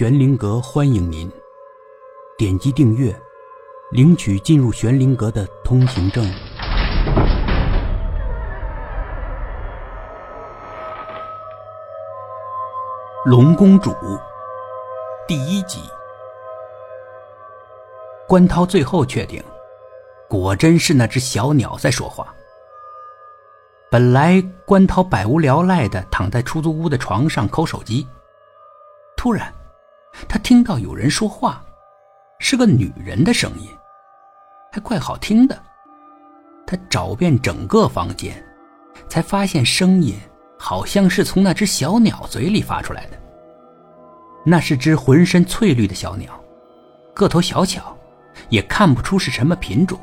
玄灵阁欢迎您，点击订阅，领取进入玄灵阁的通行证。龙公主第一集，关涛最后确定，果真是那只小鸟在说话。本来关涛百无聊赖的躺在出租屋的床上抠手机，突然，他听到有人说话，是个女人的声音，还怪好听的。他找遍整个房间，才发现声音好像是从那只小鸟嘴里发出来的。那是只浑身翠绿的小鸟，个头小巧，也看不出是什么品种。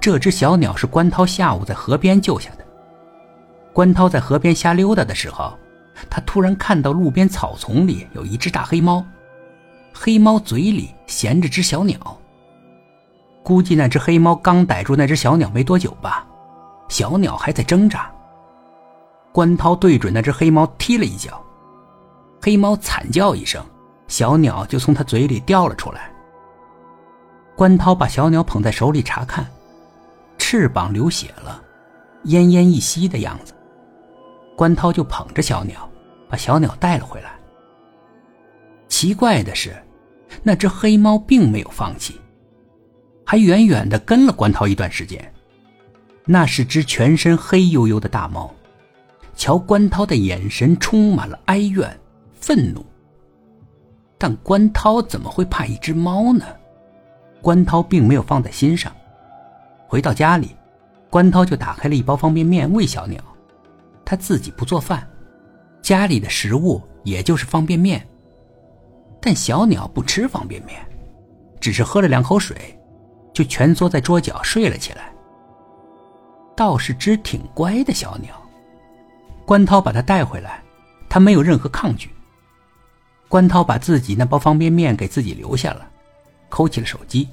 这只小鸟是关涛下午在河边救下的。关涛在河边瞎溜达的时候，他突然看到路边草丛里有一只大黑猫，黑猫嘴里衔着只小鸟。估计那只黑猫刚逮住那只小鸟没多久吧，小鸟还在挣扎。关涛对准那只黑猫踢了一脚，黑猫惨叫一声，小鸟就从他嘴里掉了出来。关涛把小鸟捧在手里查看。翅膀流血了，奄奄一息的样子。关涛就捧着小鸟，把小鸟带了回来。奇怪的是，那只黑猫并没有放弃，还远远的跟了关涛一段时间。那是只全身黑黝黝的大猫，瞧关涛的眼神充满了哀怨、愤怒。但关涛怎么会怕一只猫呢？关涛并没有放在心上。回到家里，关涛就打开了一包方便面喂小鸟。他自己不做饭，家里的食物也就是方便面。但小鸟不吃方便面，只是喝了两口水，就蜷缩在桌角睡了起来。倒是只挺乖的小鸟。关涛把它带回来，它没有任何抗拒。关涛把自己那包方便面给自己留下了，抠起了手机，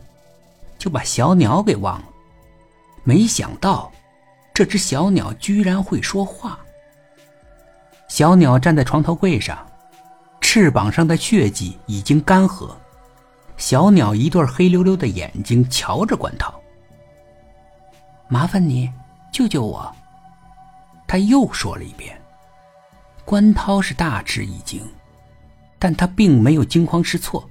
就把小鸟给忘了。没想到，这只小鸟居然会说话。小鸟站在床头柜上，翅膀上的血迹已经干涸。小鸟一对黑溜溜的眼睛瞧着关涛。麻烦你救救我。他又说了一遍。关涛是大吃一惊，但他并没有惊慌失措，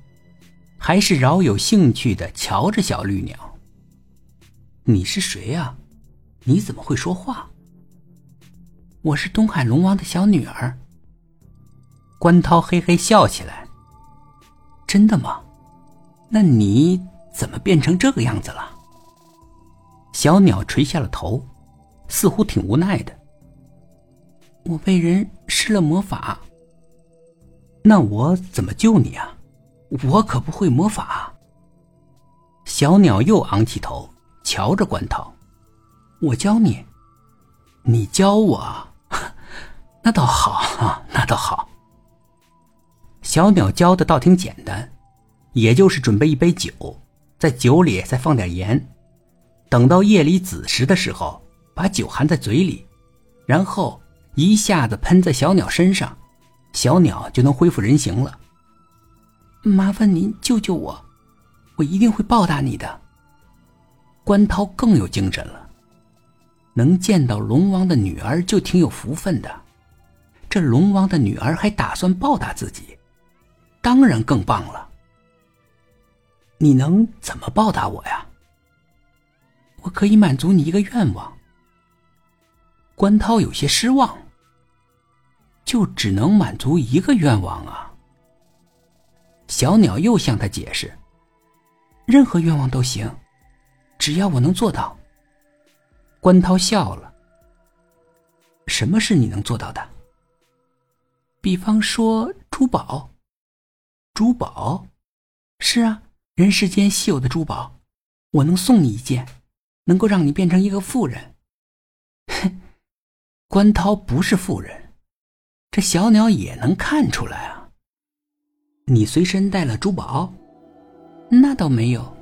还是饶有兴趣的瞧着小绿鸟。你是谁呀？你怎么会说话？我是东海龙王的小女儿。关涛嘿嘿笑起来。真的吗？那你怎么变成这个样子了？小鸟垂下了头，似乎挺无奈的。我被人施了魔法。那我怎么救你啊？我可不会魔法。小鸟又昂起头。瞧着关涛，我教你，你教我，那倒好，那倒好。小鸟教的倒挺简单，也就是准备一杯酒，在酒里再放点盐，等到夜里子时的时候，把酒含在嘴里，然后一下子喷在小鸟身上，小鸟就能恢复人形了。麻烦您救救我，我一定会报答你的。关涛更有精神了，能见到龙王的女儿就挺有福分的，这龙王的女儿还打算报答自己，当然更棒了。你能怎么报答我呀？我可以满足你一个愿望。关涛有些失望，就只能满足一个愿望啊。小鸟又向他解释，任何愿望都行。只要我能做到，关涛笑了。什么是你能做到的？比方说珠宝。珠宝？是啊，人世间稀有的珠宝，我能送你一件，能够让你变成一个富人。哼，关涛不是富人，这小鸟也能看出来啊。你随身带了珠宝？那倒没有。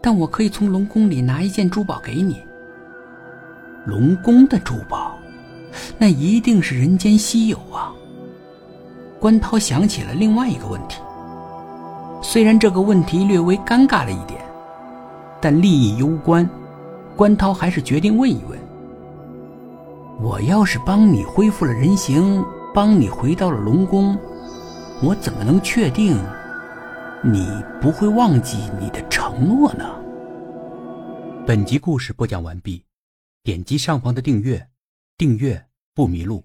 但我可以从龙宫里拿一件珠宝给你。龙宫的珠宝，那一定是人间稀有啊！关涛想起了另外一个问题。虽然这个问题略微尴尬了一点，但利益攸关，关涛还是决定问一问：我要是帮你恢复了人形，帮你回到了龙宫，我怎么能确定你不会忘记你的承诺呢？本集故事播讲完毕，点击上方的订阅，订阅不迷路。